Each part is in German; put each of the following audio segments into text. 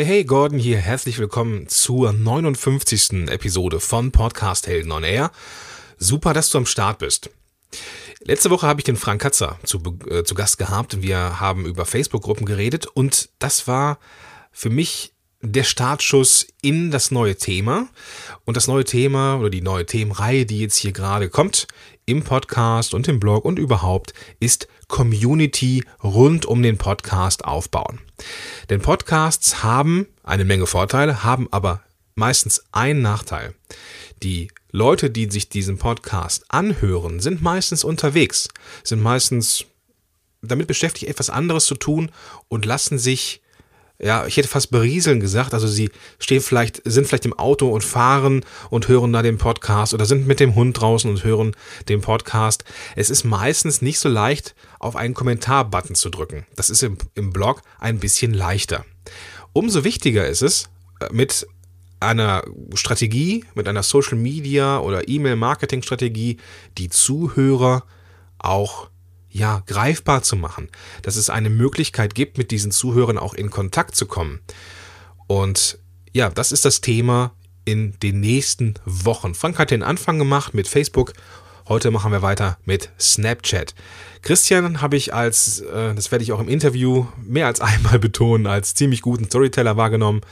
Hey, hey, Gordon hier. Herzlich willkommen zur 59. Episode von Podcast Helden on Air. Super, dass du am Start bist. Letzte Woche habe ich den Frank Katzer zu, äh, zu Gast gehabt. Wir haben über Facebook-Gruppen geredet und das war für mich der Startschuss in das neue Thema. Und das neue Thema oder die neue Themenreihe, die jetzt hier gerade kommt, im Podcast und im Blog und überhaupt, ist Community rund um den Podcast aufbauen. Denn Podcasts haben eine Menge Vorteile, haben aber meistens einen Nachteil. Die Leute, die sich diesen Podcast anhören, sind meistens unterwegs, sind meistens damit beschäftigt, etwas anderes zu tun und lassen sich ja, ich hätte fast berieseln gesagt. Also sie stehen vielleicht, sind vielleicht im Auto und fahren und hören da den Podcast oder sind mit dem Hund draußen und hören den Podcast. Es ist meistens nicht so leicht, auf einen Kommentar-Button zu drücken. Das ist im, im Blog ein bisschen leichter. Umso wichtiger ist es, äh, mit einer Strategie, mit einer Social Media oder E-Mail-Marketing Strategie, die Zuhörer auch ja, greifbar zu machen, dass es eine Möglichkeit gibt, mit diesen Zuhörern auch in Kontakt zu kommen. Und ja, das ist das Thema in den nächsten Wochen. Frank hat den Anfang gemacht mit Facebook. Heute machen wir weiter mit Snapchat. Christian habe ich als, äh, das werde ich auch im Interview mehr als einmal betonen, als ziemlich guten Storyteller wahrgenommen,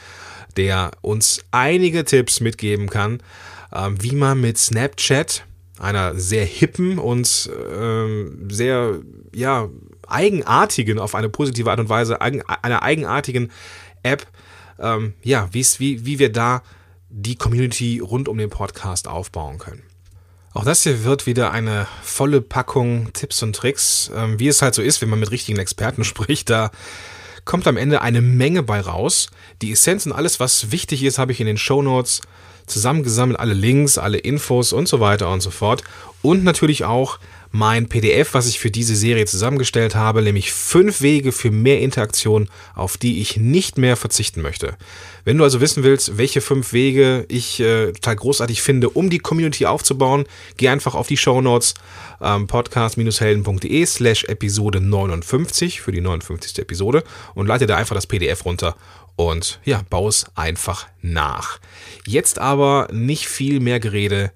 der uns einige Tipps mitgeben kann, ähm, wie man mit Snapchat einer sehr hippen und ähm, sehr ja eigenartigen auf eine positive Art und Weise einer eigenartigen App ähm, ja wie wie wir da die Community rund um den Podcast aufbauen können. Auch das hier wird wieder eine volle Packung Tipps und Tricks, ähm, wie es halt so ist, wenn man mit richtigen Experten spricht. Da kommt am Ende eine Menge bei raus. Die Essenz und alles, was wichtig ist, habe ich in den Show Notes zusammengesammelt, alle Links, alle Infos und so weiter und so fort. Und natürlich auch mein PDF, was ich für diese Serie zusammengestellt habe, nämlich fünf Wege für mehr Interaktion, auf die ich nicht mehr verzichten möchte. Wenn du also wissen willst, welche fünf Wege ich äh, total großartig finde, um die Community aufzubauen, geh einfach auf die Show Notes ähm, podcast-helden.de slash Episode 59 für die 59. Episode und leite da einfach das PDF runter und ja, baue es einfach nach. Jetzt aber nicht viel mehr Gerede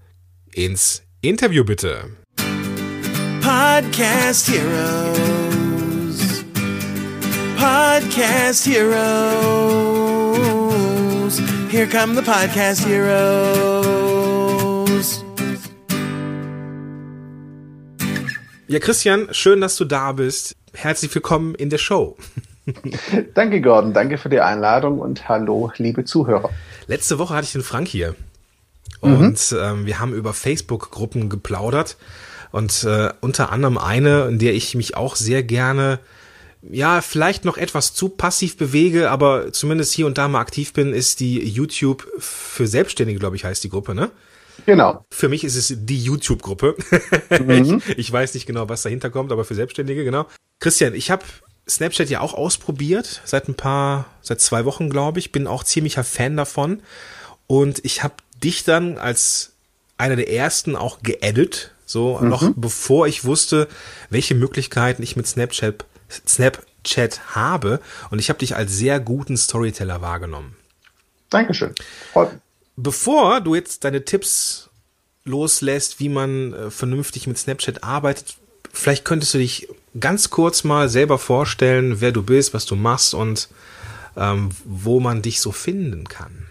ins Interview bitte. Podcast Heroes. Podcast Heroes. Here come the Podcast Heroes. Ja, Christian, schön, dass du da bist. Herzlich willkommen in der Show. danke, Gordon. Danke für die Einladung und hallo, liebe Zuhörer. Letzte Woche hatte ich den Frank hier. Und mhm. ähm, wir haben über Facebook-Gruppen geplaudert. Und äh, unter anderem eine, in der ich mich auch sehr gerne, ja, vielleicht noch etwas zu passiv bewege, aber zumindest hier und da mal aktiv bin, ist die YouTube für Selbstständige, glaube ich, heißt die Gruppe, ne? Genau. Für mich ist es die YouTube-Gruppe. Mhm. ich, ich weiß nicht genau, was dahinter kommt, aber für Selbstständige, genau. Christian, ich habe Snapchat ja auch ausprobiert, seit ein paar, seit zwei Wochen, glaube ich, bin auch ziemlicher Fan davon. Und ich habe dich dann als einer der ersten auch geedit, so mhm. noch bevor ich wusste, welche Möglichkeiten ich mit Snapchat, Snapchat habe. Und ich habe dich als sehr guten Storyteller wahrgenommen. Dankeschön. Bevor du jetzt deine Tipps loslässt, wie man äh, vernünftig mit Snapchat arbeitet, vielleicht könntest du dich ganz kurz mal selber vorstellen, wer du bist, was du machst und ähm, wo man dich so finden kann.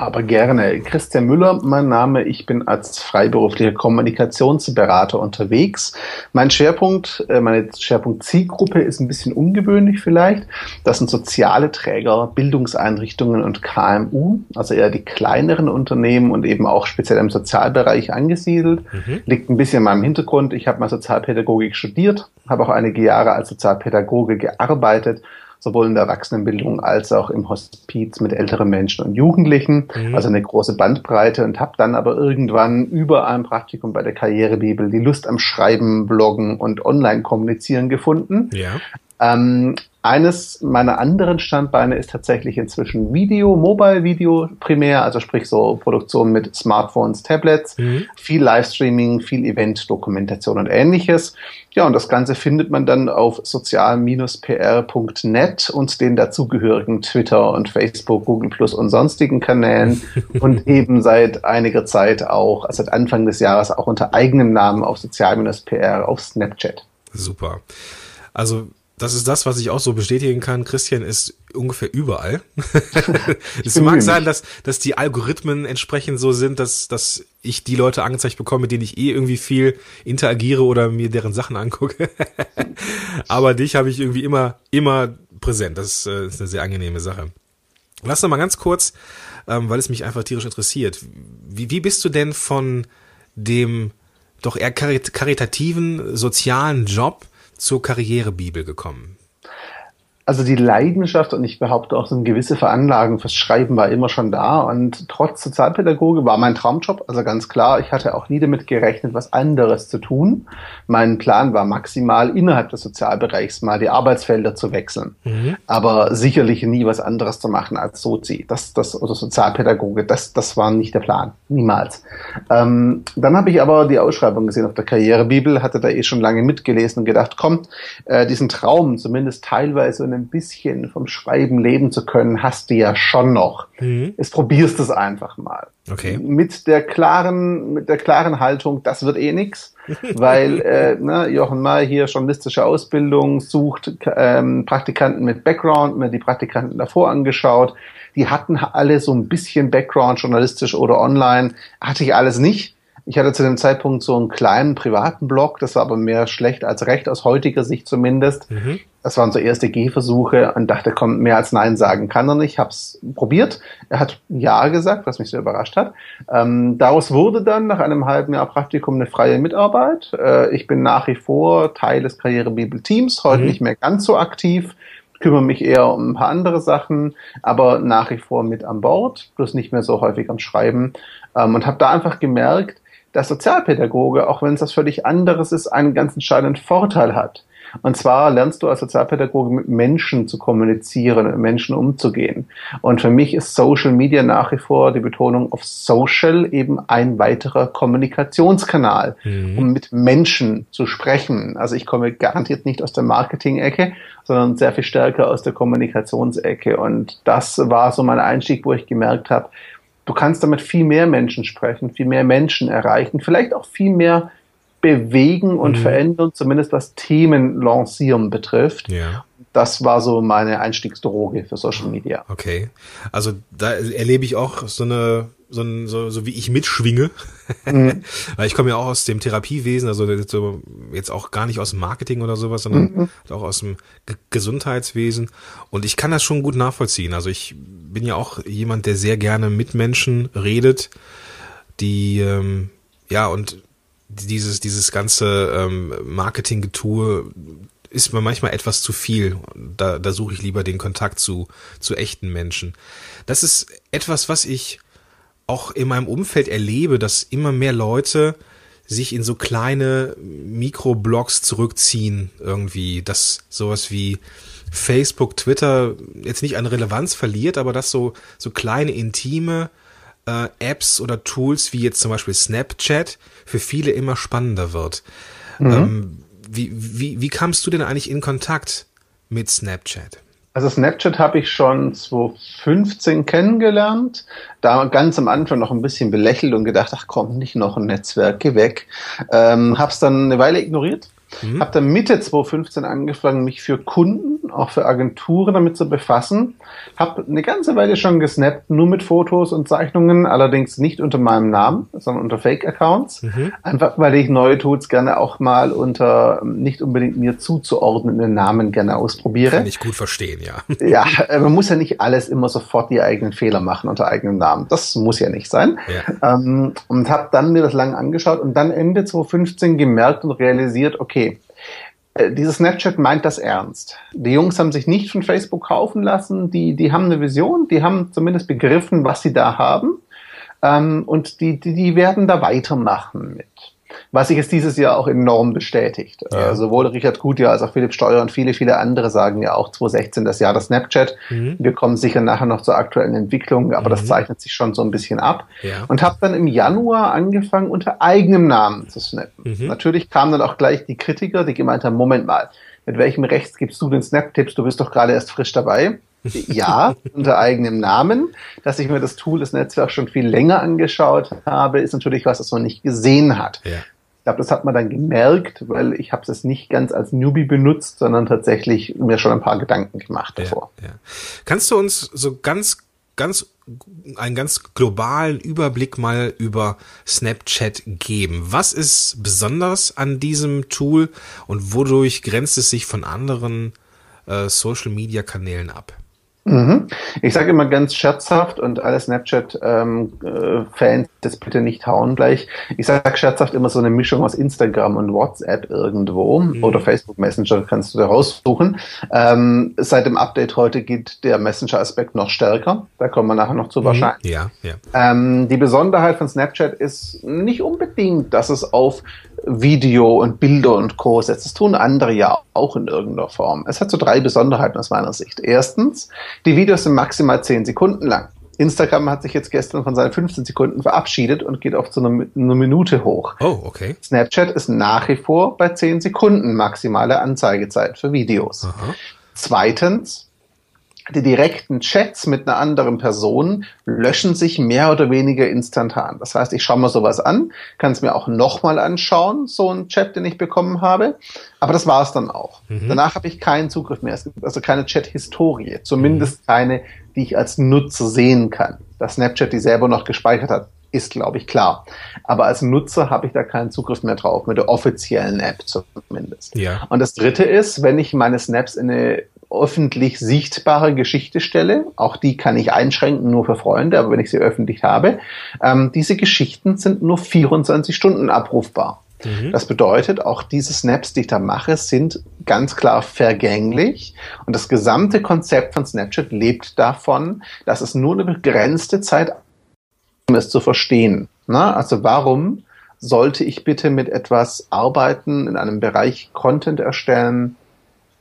Aber gerne. Christian Müller, mein Name. Ich bin als freiberuflicher Kommunikationsberater unterwegs. Mein Schwerpunkt, äh, meine Schwerpunkt Zielgruppe ist ein bisschen ungewöhnlich vielleicht. Das sind soziale Träger, Bildungseinrichtungen und KMU, also eher die kleineren Unternehmen und eben auch speziell im Sozialbereich angesiedelt. Mhm. Liegt ein bisschen in meinem Hintergrund. Ich habe mal Sozialpädagogik studiert, habe auch einige Jahre als Sozialpädagoge gearbeitet sowohl in der Erwachsenenbildung als auch im Hospiz mit älteren Menschen und Jugendlichen, mhm. also eine große Bandbreite und habe dann aber irgendwann über ein Praktikum bei der Karrierebibel die Lust am Schreiben, Bloggen und Online-Kommunizieren gefunden. Ja. Ähm, eines meiner anderen Standbeine ist tatsächlich inzwischen Video, Mobile Video primär, also sprich so Produktion mit Smartphones, Tablets, mhm. viel Livestreaming, viel Event-Dokumentation und ähnliches. Ja, und das Ganze findet man dann auf sozial-pr.net und den dazugehörigen Twitter und Facebook, Google Plus und sonstigen Kanälen und eben seit einiger Zeit auch, also seit Anfang des Jahres auch unter eigenem Namen auf sozial-pr auf Snapchat. Super. Also das ist das, was ich auch so bestätigen kann. Christian ist ungefähr überall. es mag sein, dass, dass die Algorithmen entsprechend so sind, dass, dass ich die Leute angezeigt bekomme, mit denen ich eh irgendwie viel interagiere oder mir deren Sachen angucke. Aber dich habe ich irgendwie immer, immer präsent. Das äh, ist eine sehr angenehme Sache. Lass noch mal ganz kurz, ähm, weil es mich einfach tierisch interessiert. Wie, wie bist du denn von dem doch eher karitativen sozialen Job zur Karrierebibel gekommen? Also die Leidenschaft und ich behaupte auch so eine gewisse Veranlagung fürs Schreiben war immer schon da und trotz Sozialpädagoge war mein Traumjob, also ganz klar, ich hatte auch nie damit gerechnet, was anderes zu tun. Mein Plan war maximal innerhalb des Sozialbereichs mal die Arbeitsfelder zu wechseln, mhm. aber sicherlich nie was anderes zu machen als Sozi, das, das oder Sozialpädagoge, das, das war nicht der Plan, niemals. Ähm, dann habe ich aber die Ausschreibung gesehen auf der Karrierebibel, hatte da eh schon lange mitgelesen und gedacht, komm, äh, diesen Traum zumindest teilweise in ein bisschen vom Schreiben leben zu können, hast du ja schon noch. Mhm. Jetzt probierst es einfach mal. Okay. Mit der klaren, mit der klaren Haltung, das wird eh nix, weil äh, ne, Jochen May hier journalistische Ausbildung sucht ähm, Praktikanten mit Background, mir die Praktikanten davor angeschaut. Die hatten alle so ein bisschen Background, journalistisch oder online. Hatte ich alles nicht. Ich hatte zu dem Zeitpunkt so einen kleinen privaten Blog, das war aber mehr schlecht als recht, aus heutiger Sicht zumindest. Mhm. Das waren so erste Gehversuche und dachte, komm, mehr als Nein sagen kann er nicht. Hab's probiert. Er hat Ja gesagt, was mich sehr überrascht hat. Ähm, daraus wurde dann nach einem halben Jahr Praktikum eine freie Mitarbeit. Äh, ich bin nach wie vor Teil des Karrierebibel-Teams, heute mhm. nicht mehr ganz so aktiv kümmere mich eher um ein paar andere Sachen, aber nach wie vor mit an Bord, bloß nicht mehr so häufig am Schreiben ähm, und habe da einfach gemerkt, dass Sozialpädagoge, auch wenn es das völlig anderes ist, einen ganz entscheidenden Vorteil hat. Und zwar lernst du als Sozialpädagoge mit Menschen zu kommunizieren, mit Menschen umzugehen. Und für mich ist Social Media nach wie vor die Betonung auf Social eben ein weiterer Kommunikationskanal, mhm. um mit Menschen zu sprechen. Also ich komme garantiert nicht aus der Marketing-Ecke, sondern sehr viel stärker aus der Kommunikationsecke. Und das war so mein Einstieg, wo ich gemerkt habe, Du kannst damit viel mehr Menschen sprechen, viel mehr Menschen erreichen, vielleicht auch viel mehr bewegen und mhm. verändern, zumindest was Themen lancieren betrifft. Ja. Das war so meine Einstiegsdroge für Social Media. Okay. Also da erlebe ich auch so eine so, so, so wie ich mitschwinge. Mhm. Weil ich komme ja auch aus dem Therapiewesen, also so jetzt auch gar nicht aus dem Marketing oder sowas, sondern mhm. auch aus dem G Gesundheitswesen. Und ich kann das schon gut nachvollziehen. Also ich bin ja auch jemand, der sehr gerne mit Menschen redet, die ähm, ja und dieses dieses ganze ähm, Marketing-Getue ist mir manchmal etwas zu viel. Da, da suche ich lieber den Kontakt zu zu echten Menschen. Das ist etwas, was ich auch in meinem Umfeld erlebe, dass immer mehr Leute sich in so kleine Mikroblogs zurückziehen irgendwie, dass sowas wie Facebook, Twitter jetzt nicht an Relevanz verliert, aber dass so so kleine intime äh, Apps oder Tools wie jetzt zum Beispiel Snapchat für viele immer spannender wird. Mhm. Ähm, wie, wie, wie kamst du denn eigentlich in Kontakt mit Snapchat? Also Snapchat habe ich schon 2015 kennengelernt. Da ganz am Anfang noch ein bisschen belächelt und gedacht, ach komm, nicht noch ein Netzwerk, geh weg. Ähm, hab's dann eine Weile ignoriert Mhm. Habe dann Mitte 2015 angefangen, mich für Kunden, auch für Agenturen damit zu befassen. Habe eine ganze Weile schon gesnappt, nur mit Fotos und Zeichnungen, allerdings nicht unter meinem Namen, sondern unter Fake-Accounts. Mhm. Einfach weil ich neue Tools gerne auch mal unter nicht unbedingt mir zuzuordnenden Namen gerne ausprobiere. Kann ich gut verstehen, ja. Ja, äh, man muss ja nicht alles immer sofort die eigenen Fehler machen unter eigenem Namen. Das muss ja nicht sein. Ja. Ähm, und habe dann mir das lange angeschaut und dann Ende 2015 gemerkt und realisiert, okay, dieses Snapchat meint das ernst. Die Jungs haben sich nicht von Facebook kaufen lassen, die, die haben eine Vision, die haben zumindest begriffen, was sie da haben ähm, und die, die, die werden da weitermachen mit. Was sich jetzt dieses Jahr auch enorm bestätigt. Ja. Äh, sowohl Richard Gutjahr als auch Philipp Steuer und viele, viele andere sagen ja auch 2016 das Jahr der Snapchat. Mhm. Wir kommen sicher nachher noch zur aktuellen Entwicklung, aber mhm. das zeichnet sich schon so ein bisschen ab. Ja. Und habe dann im Januar angefangen, unter eigenem Namen zu snappen. Mhm. Natürlich kamen dann auch gleich die Kritiker, die gemeint haben, Moment mal, mit welchem Rechts gibst du den Snap-Tipps? Du bist doch gerade erst frisch dabei. Ja, unter eigenem Namen. Dass ich mir das Tool, das Netzwerk schon viel länger angeschaut habe, ist natürlich was, das man nicht gesehen hat. Ja. Glaube, das hat man dann gemerkt, weil ich habe es nicht ganz als Newbie benutzt, sondern tatsächlich mir schon ein paar Gedanken gemacht davor. Ja, ja. Kannst du uns so ganz, ganz einen ganz globalen Überblick mal über Snapchat geben. Was ist besonders an diesem Tool und wodurch grenzt es sich von anderen äh, Social-Media-Kanälen ab? Mhm. Ich sage immer ganz scherzhaft und alle Snapchat-Fans ähm, äh, das bitte nicht hauen gleich. Ich sage scherzhaft immer so eine Mischung aus Instagram und WhatsApp irgendwo mhm. oder Facebook Messenger kannst du da raussuchen. Ähm, seit dem Update heute geht der Messenger-Aspekt noch stärker. Da kommen wir nachher noch zu mhm. wahrscheinlich. Ja, ja. Ähm, die Besonderheit von Snapchat ist nicht unbedingt, dass es auf Video und Bilder und Co. setzt. Das tun andere ja auch in irgendeiner Form. Es hat so drei Besonderheiten aus meiner Sicht. Erstens, die Videos sind maximal zehn Sekunden lang. Instagram hat sich jetzt gestern von seinen 15 Sekunden verabschiedet und geht auf zu einer, einer Minute hoch. Oh, okay. Snapchat ist nach wie vor bei 10 Sekunden maximale Anzeigezeit für Videos. Aha. Zweitens, die direkten Chats mit einer anderen Person löschen sich mehr oder weniger instantan. Das heißt, ich schaue mir sowas an, kann es mir auch nochmal anschauen, so ein Chat, den ich bekommen habe. Aber das war es dann auch. Mhm. Danach habe ich keinen Zugriff mehr. Es gibt also keine Chat-Historie, zumindest mhm. keine, die ich als Nutzer sehen kann. Dass Snapchat die selber noch gespeichert hat, ist, glaube ich, klar. Aber als Nutzer habe ich da keinen Zugriff mehr drauf, mit der offiziellen App zumindest. Ja. Und das Dritte ist, wenn ich meine Snaps in eine öffentlich sichtbare Geschichte stelle, auch die kann ich einschränken nur für Freunde, aber wenn ich sie öffentlich habe, ähm, diese Geschichten sind nur 24 Stunden abrufbar. Mhm. Das bedeutet, auch diese Snaps, die ich da mache, sind ganz klar vergänglich. Und das gesamte Konzept von Snapchat lebt davon, dass es nur eine begrenzte Zeit um es zu verstehen. Na, also warum sollte ich bitte mit etwas arbeiten in einem Bereich Content erstellen,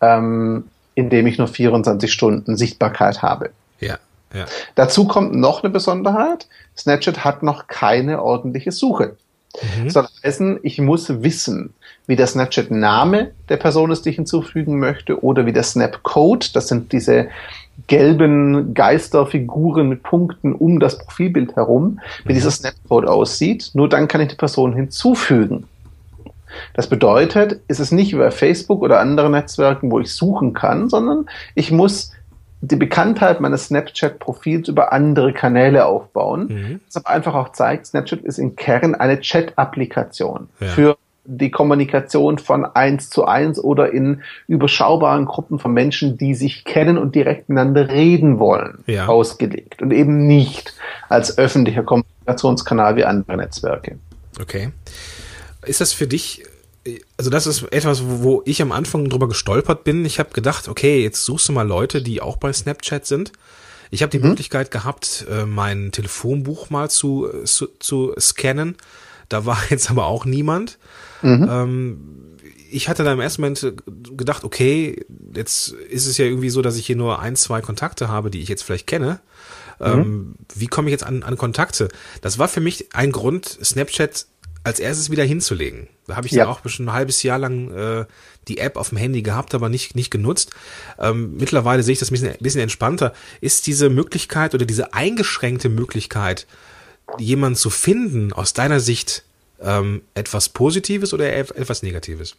ähm, in dem ich nur 24 Stunden Sichtbarkeit habe. Ja. Ja. Dazu kommt noch eine Besonderheit. Snapchat hat noch keine ordentliche Suche. Mhm. Soll heißen, ich muss wissen, wie der Snapchat-Name der Person ist, die ich hinzufügen möchte, oder wie der Snap-Code, das sind diese gelben Geisterfiguren mit Punkten um das Profilbild herum, wie mhm. dieser Snap-Code aussieht. Nur dann kann ich die Person hinzufügen. Das bedeutet, ist es nicht über Facebook oder andere Netzwerken, wo ich suchen kann, sondern ich muss die Bekanntheit meines Snapchat-Profils über andere Kanäle aufbauen. Mhm. Das einfach auch zeigt, Snapchat ist im Kern eine Chat-Applikation ja. für die Kommunikation von eins zu eins oder in überschaubaren Gruppen von Menschen, die sich kennen und direkt miteinander reden wollen, ja. ausgelegt und eben nicht als öffentlicher Kommunikationskanal wie andere Netzwerke. Okay. Ist das für dich, also das ist etwas, wo ich am Anfang drüber gestolpert bin. Ich habe gedacht, okay, jetzt suchst du mal Leute, die auch bei Snapchat sind. Ich habe die mhm. Möglichkeit gehabt, äh, mein Telefonbuch mal zu, zu, zu scannen. Da war jetzt aber auch niemand. Mhm. Ähm, ich hatte da im ersten Moment gedacht, okay, jetzt ist es ja irgendwie so, dass ich hier nur ein, zwei Kontakte habe, die ich jetzt vielleicht kenne. Mhm. Ähm, wie komme ich jetzt an, an Kontakte? Das war für mich ein Grund, Snapchat als erstes wieder hinzulegen. Da habe ich ja. dann auch schon ein halbes Jahr lang äh, die App auf dem Handy gehabt, aber nicht, nicht genutzt. Ähm, mittlerweile sehe ich das ein bisschen, ein bisschen entspannter. Ist diese Möglichkeit oder diese eingeschränkte Möglichkeit, jemanden zu finden, aus deiner Sicht ähm, etwas Positives oder etwas Negatives?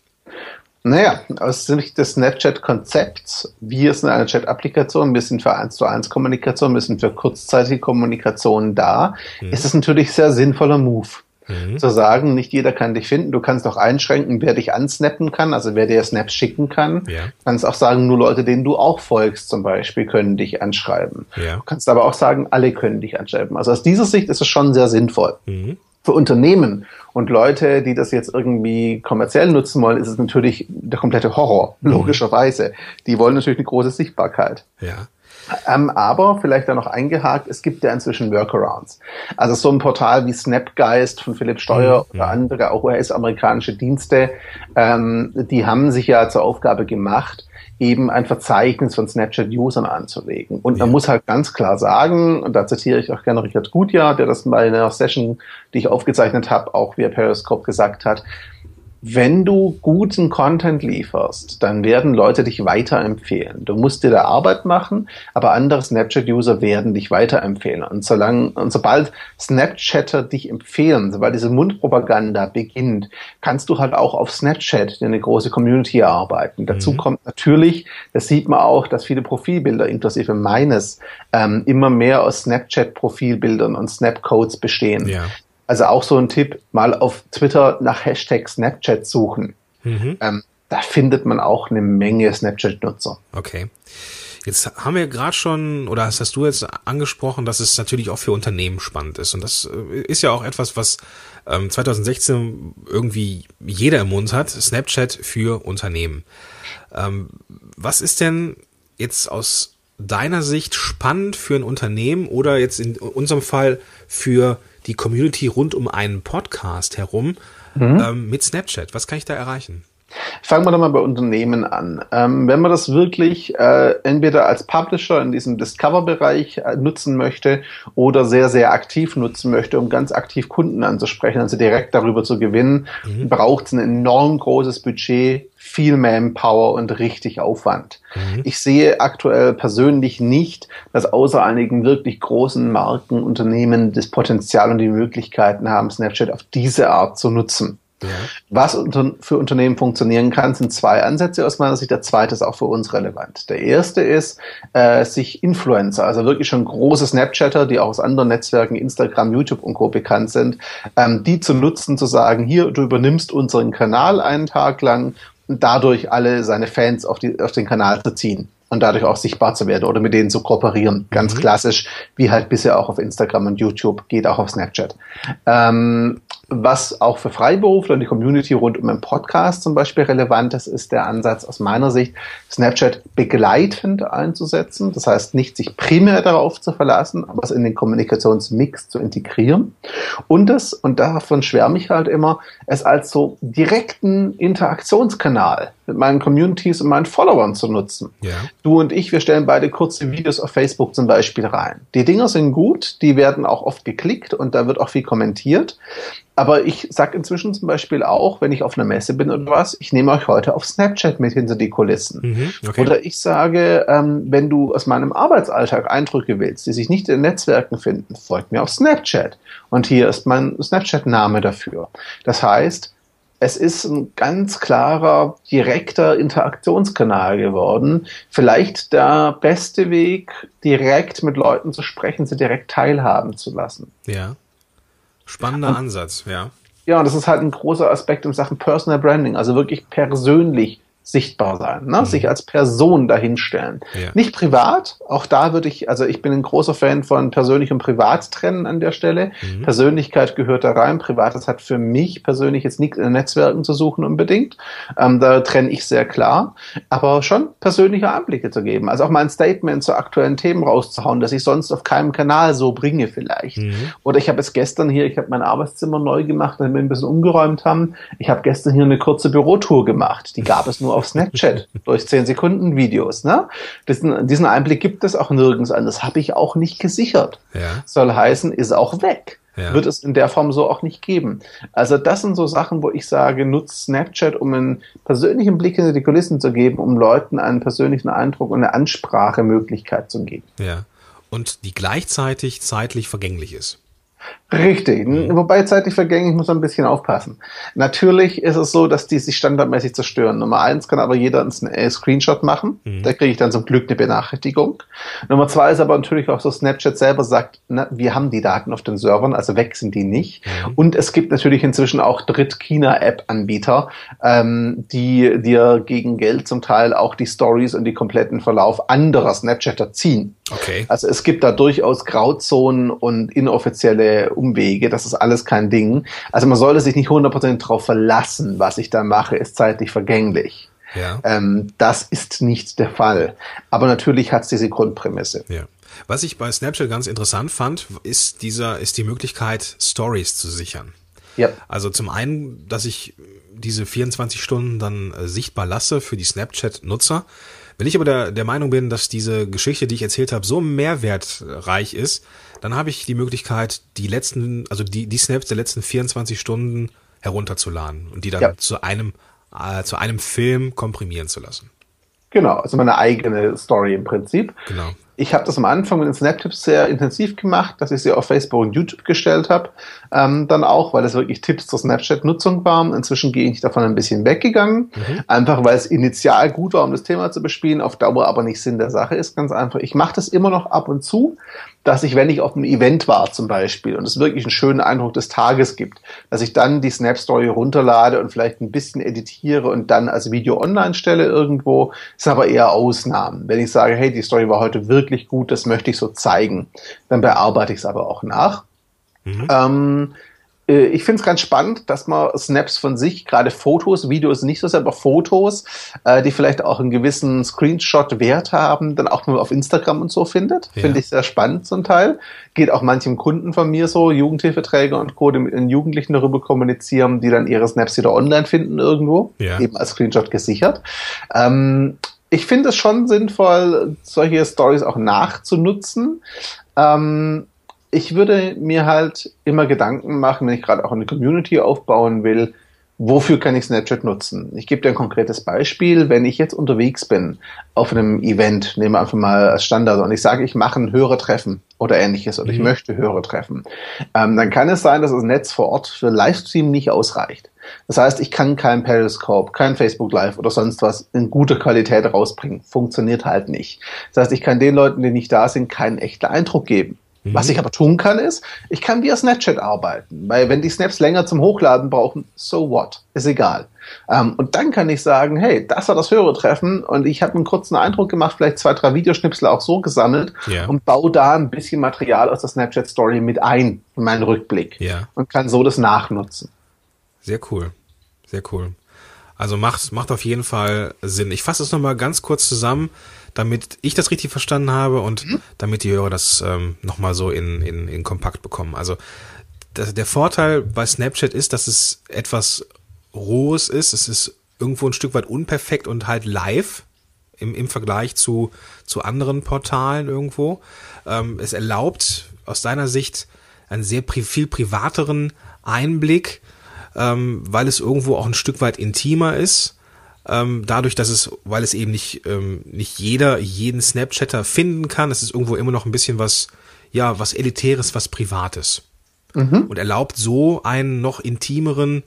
Naja, aus Sicht des Snapchat-Konzepts, wir sind eine Chat-Applikation, wir sind für 1 zu 1 Kommunikation, wir sind für kurzzeitige Kommunikation da, mhm. ist es natürlich sehr sinnvoller Move. Mhm. Zu sagen, nicht jeder kann dich finden, du kannst auch einschränken, wer dich ansnappen kann, also wer dir Snaps schicken kann. Ja. Du kannst auch sagen, nur Leute, denen du auch folgst zum Beispiel, können dich anschreiben. Ja. Du kannst aber auch sagen, alle können dich anschreiben. Also aus dieser Sicht ist es schon sehr sinnvoll. Mhm. Für Unternehmen und Leute, die das jetzt irgendwie kommerziell nutzen wollen, ist es natürlich der komplette Horror, mhm. logischerweise. Die wollen natürlich eine große Sichtbarkeit. Ja. Ähm, aber vielleicht da noch eingehakt, es gibt ja inzwischen Workarounds. Also so ein Portal wie Snapgeist von Philipp Steuer mhm. oder andere, auch US-amerikanische Dienste, ähm, die haben sich ja zur Aufgabe gemacht, eben ein Verzeichnis von Snapchat-Usern anzulegen. Und ja. man muss halt ganz klar sagen, und da zitiere ich auch gerne Richard Gutjahr, der das bei einer Session, die ich aufgezeichnet habe, auch via Periscope gesagt hat, wenn du guten Content lieferst, dann werden Leute dich weiterempfehlen. Du musst dir da Arbeit machen, aber andere Snapchat-User werden dich weiterempfehlen. Und solange, und sobald Snapchatter dich empfehlen, sobald diese Mundpropaganda beginnt, kannst du halt auch auf Snapchat eine große Community erarbeiten. Dazu mhm. kommt natürlich, das sieht man auch, dass viele Profilbilder, inklusive meines, ähm, immer mehr aus Snapchat-Profilbildern und Snapcodes bestehen. Ja. Also auch so ein Tipp, mal auf Twitter nach Hashtag Snapchat suchen. Mhm. Ähm, da findet man auch eine Menge Snapchat-Nutzer. Okay. Jetzt haben wir gerade schon, oder hast, du jetzt angesprochen, dass es natürlich auch für Unternehmen spannend ist. Und das äh, ist ja auch etwas, was ähm, 2016 irgendwie jeder im Mund hat. Snapchat für Unternehmen. Ähm, was ist denn jetzt aus deiner Sicht spannend für ein Unternehmen oder jetzt in unserem Fall für die Community rund um einen Podcast herum mhm. ähm, mit Snapchat? Was kann ich da erreichen? Fangen wir doch mal bei Unternehmen an. Ähm, wenn man das wirklich äh, entweder als Publisher in diesem Discover-Bereich äh, nutzen möchte oder sehr, sehr aktiv nutzen möchte, um ganz aktiv Kunden anzusprechen, also direkt darüber zu gewinnen, mhm. braucht es ein enorm großes Budget, viel Manpower und richtig Aufwand. Mhm. Ich sehe aktuell persönlich nicht, dass außer einigen wirklich großen Markenunternehmen das Potenzial und die Möglichkeiten haben, Snapchat auf diese Art zu nutzen. Ja. Was für Unternehmen funktionieren kann, sind zwei Ansätze aus meiner Sicht. Der zweite ist auch für uns relevant. Der erste ist, äh, sich Influencer, also wirklich schon große Snapchatter, die auch aus anderen Netzwerken, Instagram, YouTube und Co. bekannt sind, ähm, die zu nutzen, zu sagen, hier, du übernimmst unseren Kanal einen Tag lang und dadurch alle seine Fans auf, die, auf den Kanal zu ziehen und dadurch auch sichtbar zu werden oder mit denen zu kooperieren. Ganz mhm. klassisch, wie halt bisher auch auf Instagram und YouTube, geht auch auf Snapchat. Ähm, was auch für Freiberufler und die Community rund um den Podcast zum Beispiel relevant ist, ist der Ansatz aus meiner Sicht, Snapchat begleitend einzusetzen. Das heißt, nicht sich primär darauf zu verlassen, aber es in den Kommunikationsmix zu integrieren. Und das, und davon schwärme ich halt immer, es als so direkten Interaktionskanal mit meinen Communities und meinen Followern zu nutzen. Ja. Du und ich, wir stellen beide kurze Videos auf Facebook zum Beispiel rein. Die Dinger sind gut, die werden auch oft geklickt und da wird auch viel kommentiert. Aber ich sage inzwischen zum Beispiel auch, wenn ich auf einer Messe bin oder was, ich nehme euch heute auf Snapchat mit hinter die Kulissen. Mhm, okay. Oder ich sage, ähm, wenn du aus meinem Arbeitsalltag Eindrücke willst, die sich nicht in Netzwerken finden, folgt mir auf Snapchat. Und hier ist mein Snapchat-Name dafür. Das heißt, es ist ein ganz klarer, direkter Interaktionskanal geworden. Vielleicht der beste Weg, direkt mit Leuten zu sprechen, sie direkt teilhaben zu lassen. Ja. Spannender und, Ansatz, ja. Ja, und das ist halt ein großer Aspekt in Sachen Personal Branding, also wirklich persönlich sichtbar sein, ne? Mhm. sich als Person dahinstellen. Ja. Nicht privat, auch da würde ich, also ich bin ein großer Fan von persönlich und privat trennen an der Stelle. Mhm. Persönlichkeit gehört da rein, privates hat für mich persönlich jetzt nichts in Netzwerken zu suchen unbedingt. Ähm, da trenne ich sehr klar, aber schon persönliche Einblicke zu geben. Also auch mal ein Statement zu aktuellen Themen rauszuhauen, das ich sonst auf keinem Kanal so bringe vielleicht. Mhm. Oder ich habe es gestern hier, ich habe mein Arbeitszimmer neu gemacht, damit wir ein bisschen umgeräumt haben. Ich habe gestern hier eine kurze Bürotour gemacht. Die gab es nur auf Snapchat durch 10 Sekunden Videos. Ne? Diesen, diesen Einblick gibt es auch nirgends an. Das habe ich auch nicht gesichert. Ja. Soll heißen, ist auch weg. Ja. Wird es in der Form so auch nicht geben. Also das sind so Sachen, wo ich sage, nutzt Snapchat, um einen persönlichen Blick hinter die Kulissen zu geben, um Leuten einen persönlichen Eindruck und eine Ansprachemöglichkeit zu geben. Ja. Und die gleichzeitig zeitlich vergänglich ist. Richtig, mhm. wobei zeitlich vergänglich muss man ein bisschen aufpassen. Natürlich ist es so, dass die sich standardmäßig zerstören. Nummer eins kann aber jeder einen äh, Screenshot machen. Mhm. Da kriege ich dann zum Glück eine Benachrichtigung. Nummer zwei ist aber natürlich auch so, Snapchat selber sagt, na, wir haben die Daten auf den Servern, also weg sind die nicht. Mhm. Und es gibt natürlich inzwischen auch Dritt-China-App-Anbieter, ähm, die dir gegen Geld zum Teil auch die Stories und die kompletten Verlauf anderer Snapchatter ziehen. Okay. Also es gibt da durchaus Grauzonen und inoffizielle Umwege. Das ist alles kein Ding. Also man sollte sich nicht 100% darauf verlassen, was ich da mache, ist zeitlich vergänglich. Ja. Ähm, das ist nicht der Fall. Aber natürlich hat es diese Grundprämisse. Ja. Was ich bei Snapchat ganz interessant fand, ist dieser, ist die Möglichkeit, Stories zu sichern. Ja. Also zum einen, dass ich diese 24 Stunden dann äh, sichtbar lasse für die Snapchat-Nutzer. Wenn ich aber der, der Meinung bin, dass diese Geschichte, die ich erzählt habe, so mehrwertreich ist, dann habe ich die Möglichkeit, die letzten, also die, die Snaps der letzten 24 Stunden herunterzuladen und die dann ja. zu einem, äh, zu einem Film komprimieren zu lassen. Genau, also meine eigene Story im Prinzip. Genau ich habe das am Anfang mit den Snap-Tipps sehr intensiv gemacht, dass ich sie auf Facebook und YouTube gestellt habe. Ähm, dann auch, weil es wirklich Tipps zur Snapchat-Nutzung waren. Inzwischen gehe ich davon ein bisschen weggegangen. Mhm. Einfach weil es initial gut war, um das Thema zu bespielen, auf Dauer aber nicht Sinn der Sache ist. Ganz einfach. Ich mache das immer noch ab und zu, dass ich, wenn ich auf einem Event war zum Beispiel und es wirklich einen schönen Eindruck des Tages gibt, dass ich dann die Snap-Story runterlade und vielleicht ein bisschen editiere und dann als Video online stelle irgendwo. Sind aber eher Ausnahmen. Wenn ich sage, hey, die Story war heute wirklich gut, das möchte ich so zeigen, dann bearbeite ich es aber auch nach. Mhm. Ähm, äh, ich finde es ganz spannend, dass man Snaps von sich, gerade Fotos, Videos nicht so sehr, aber Fotos, äh, die vielleicht auch einen gewissen Screenshot-Wert haben, dann auch nur auf Instagram und so findet. Ja. Finde ich sehr spannend zum Teil. Geht auch manchem Kunden von mir so, Jugendhilfeträger und Co., die mit den Jugendlichen darüber kommunizieren, die dann ihre Snaps wieder online finden irgendwo, ja. eben als Screenshot gesichert. Ähm, ich finde es schon sinnvoll, solche Stories auch nachzunutzen. Ähm, ich würde mir halt immer Gedanken machen, wenn ich gerade auch eine Community aufbauen will, wofür kann ich Snapchat nutzen? Ich gebe dir ein konkretes Beispiel. Wenn ich jetzt unterwegs bin auf einem Event, nehmen wir einfach mal als Standard und ich sage, ich mache ein Hörertreffen oder ähnliches oder mhm. ich möchte Hörertreffen, ähm, dann kann es sein, dass das Netz vor Ort für Livestream nicht ausreicht. Das heißt, ich kann kein Periscope, kein Facebook Live oder sonst was in guter Qualität rausbringen. Funktioniert halt nicht. Das heißt, ich kann den Leuten, die nicht da sind, keinen echten Eindruck geben. Mhm. Was ich aber tun kann, ist, ich kann via Snapchat arbeiten. Weil wenn die Snaps länger zum Hochladen brauchen, so what? Ist egal. Ähm, und dann kann ich sagen, hey, das war das Hörertreffen und ich habe einen kurzen Eindruck gemacht, vielleicht zwei, drei Videoschnipsel auch so gesammelt yeah. und baue da ein bisschen Material aus der Snapchat Story mit ein in meinen Rückblick yeah. und kann so das nachnutzen. Sehr cool. Sehr cool. Also macht, macht auf jeden Fall Sinn. Ich fasse es nochmal ganz kurz zusammen damit ich das richtig verstanden habe und mhm. damit die Hörer das ähm, nochmal so in, in, in kompakt bekommen. Also das, der Vorteil bei Snapchat ist, dass es etwas Rohes ist. Es ist irgendwo ein Stück weit unperfekt und halt live im, im Vergleich zu, zu anderen Portalen irgendwo. Ähm, es erlaubt aus deiner Sicht einen sehr pri viel privateren Einblick, ähm, weil es irgendwo auch ein Stück weit intimer ist ähm, dadurch, dass es, weil es eben nicht, ähm, nicht jeder jeden Snapchatter finden kann, es ist irgendwo immer noch ein bisschen was, ja, was Elitäres, was Privates. Mhm. Und erlaubt so einen noch intimeren,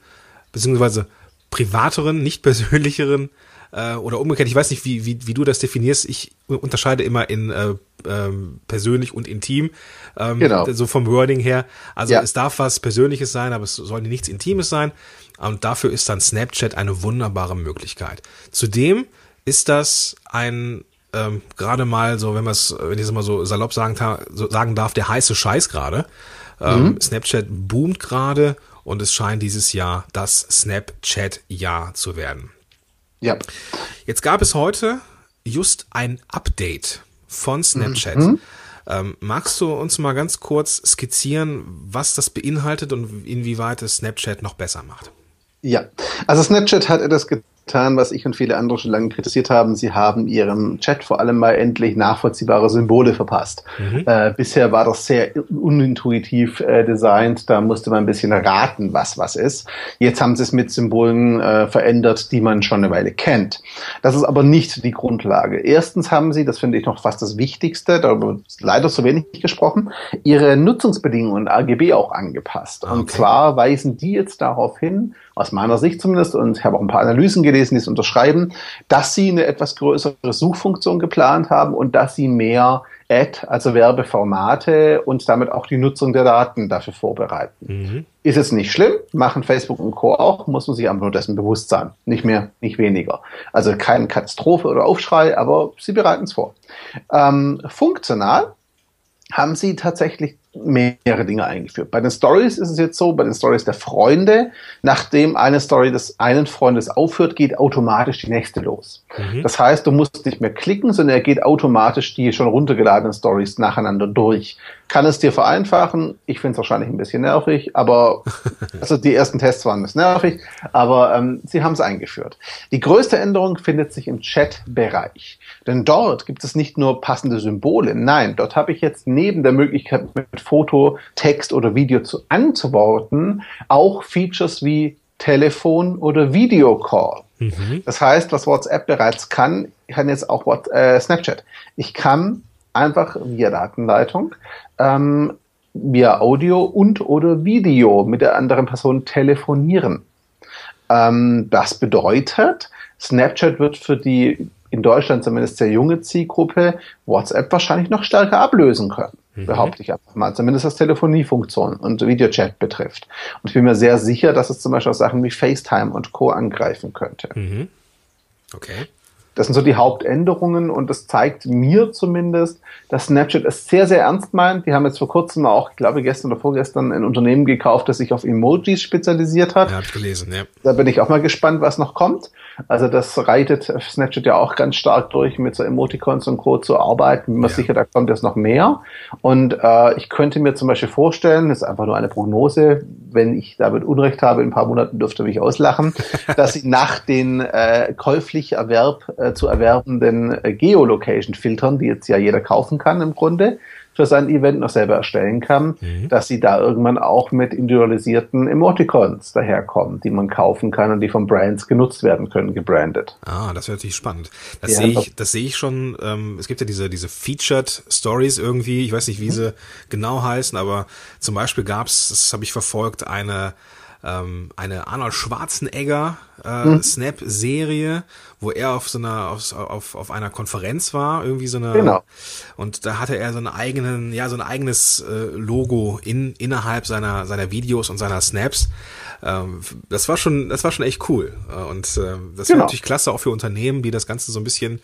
beziehungsweise privateren, nicht persönlicheren äh, oder umgekehrt, ich weiß nicht, wie, wie, wie du das definierst. Ich unterscheide immer in äh, ähm, persönlich und intim. Ähm, genau. So vom Wording her. Also ja. es darf was Persönliches sein, aber es soll nichts Intimes sein. Und dafür ist dann Snapchat eine wunderbare Möglichkeit. Zudem ist das ein ähm, gerade mal so, wenn man es, wenn ich es mal so salopp sagen, so sagen darf, der heiße Scheiß gerade. Ähm, mhm. Snapchat boomt gerade und es scheint dieses Jahr das Snapchat-Jahr zu werden. Ja. Jetzt gab es heute just ein Update von Snapchat. Mhm. Ähm, magst du uns mal ganz kurz skizzieren, was das beinhaltet und inwieweit es Snapchat noch besser macht? Ja, also Snapchat hat etwas getan, was ich und viele andere schon lange kritisiert haben. Sie haben ihrem Chat vor allem mal endlich nachvollziehbare Symbole verpasst. Mhm. Äh, bisher war das sehr unintuitiv äh, designt. Da musste man ein bisschen raten, was was ist. Jetzt haben sie es mit Symbolen äh, verändert, die man schon eine Weile kennt. Das ist aber nicht die Grundlage. Erstens haben sie, das finde ich noch fast das Wichtigste, darüber ist leider so wenig gesprochen, ihre Nutzungsbedingungen AGB auch angepasst. Okay. Und zwar weisen die jetzt darauf hin, aus meiner Sicht zumindest, und ich habe auch ein paar Analysen gelesen, die es unterschreiben, dass sie eine etwas größere Suchfunktion geplant haben und dass sie mehr Ad, also Werbeformate und damit auch die Nutzung der Daten dafür vorbereiten. Mhm. Ist jetzt nicht schlimm, machen Facebook und Co. auch, muss man sich einfach nur dessen bewusst sein. Nicht mehr, nicht weniger. Also keine Katastrophe oder Aufschrei, aber sie bereiten es vor. Ähm, funktional haben sie tatsächlich mehrere Dinge eingeführt. Bei den Stories ist es jetzt so, bei den Stories der Freunde, nachdem eine Story des einen Freundes aufhört, geht automatisch die nächste los. Mhm. Das heißt, du musst nicht mehr klicken, sondern er geht automatisch die schon runtergeladenen Stories nacheinander durch. Kann es dir vereinfachen? Ich finde es wahrscheinlich ein bisschen nervig, aber also die ersten Tests waren es nervig, aber ähm, sie haben es eingeführt. Die größte Änderung findet sich im Chat-Bereich. Denn dort gibt es nicht nur passende Symbole, nein, dort habe ich jetzt neben der Möglichkeit mit Foto, Text oder Video zu antworten auch Features wie Telefon oder Videocall. Mhm. Das heißt, was WhatsApp bereits kann, kann jetzt auch What, äh, Snapchat. Ich kann einfach via Datenleitung ähm, via Audio und oder Video mit der anderen Person telefonieren. Ähm, das bedeutet, Snapchat wird für die in Deutschland zumindest sehr junge Zielgruppe WhatsApp wahrscheinlich noch stärker ablösen können. Mhm. Behaupte ich einfach mal. Zumindest was Telefoniefunktion und Videochat betrifft. Und ich bin mir sehr sicher, dass es zum Beispiel auch Sachen wie FaceTime und Co. angreifen könnte. Mhm. Okay. Das sind so die Hauptänderungen und das zeigt mir zumindest, dass Snapchat es sehr, sehr ernst meint. Die haben jetzt vor kurzem auch, ich glaube gestern oder vorgestern, ein Unternehmen gekauft, das sich auf Emojis spezialisiert hat. Ja, hab ich gelesen, ja. Da bin ich auch mal gespannt, was noch kommt. Also das reitet Snapchat ja auch ganz stark durch, mit so Emoticons und Co. zu arbeiten. Bin mir ja. sicher, da kommt jetzt noch mehr. Und äh, ich könnte mir zum Beispiel vorstellen, das ist einfach nur eine Prognose, wenn ich damit Unrecht habe, in ein paar Monaten dürfte mich auslachen, dass sie nach den äh, käuflich Erwerb äh, zu erwerbenden äh, Geolocation-Filtern, die jetzt ja jeder kaufen kann im Grunde, für sein Event noch selber erstellen kann, mhm. dass sie da irgendwann auch mit individualisierten Emoticons daherkommen, die man kaufen kann und die von Brands genutzt werden können, gebrandet. Ah, das wäre natürlich spannend. Das ja, sehe ich, das sehe ich schon. Ähm, es gibt ja diese diese Featured Stories irgendwie. Ich weiß nicht, wie mhm. sie genau heißen, aber zum Beispiel gab's, das habe ich verfolgt, eine ähm, eine Arnold Schwarzenegger äh, mhm. Snap-Serie, wo er auf so einer auf, auf, auf einer Konferenz war, irgendwie so eine genau. und da hatte er so einen eigenen, ja, so ein eigenes äh, Logo in innerhalb seiner seiner Videos und seiner Snaps. Ähm, das war schon, das war schon echt cool. Äh, und äh, das genau. war natürlich klasse auch für Unternehmen, die das Ganze so ein bisschen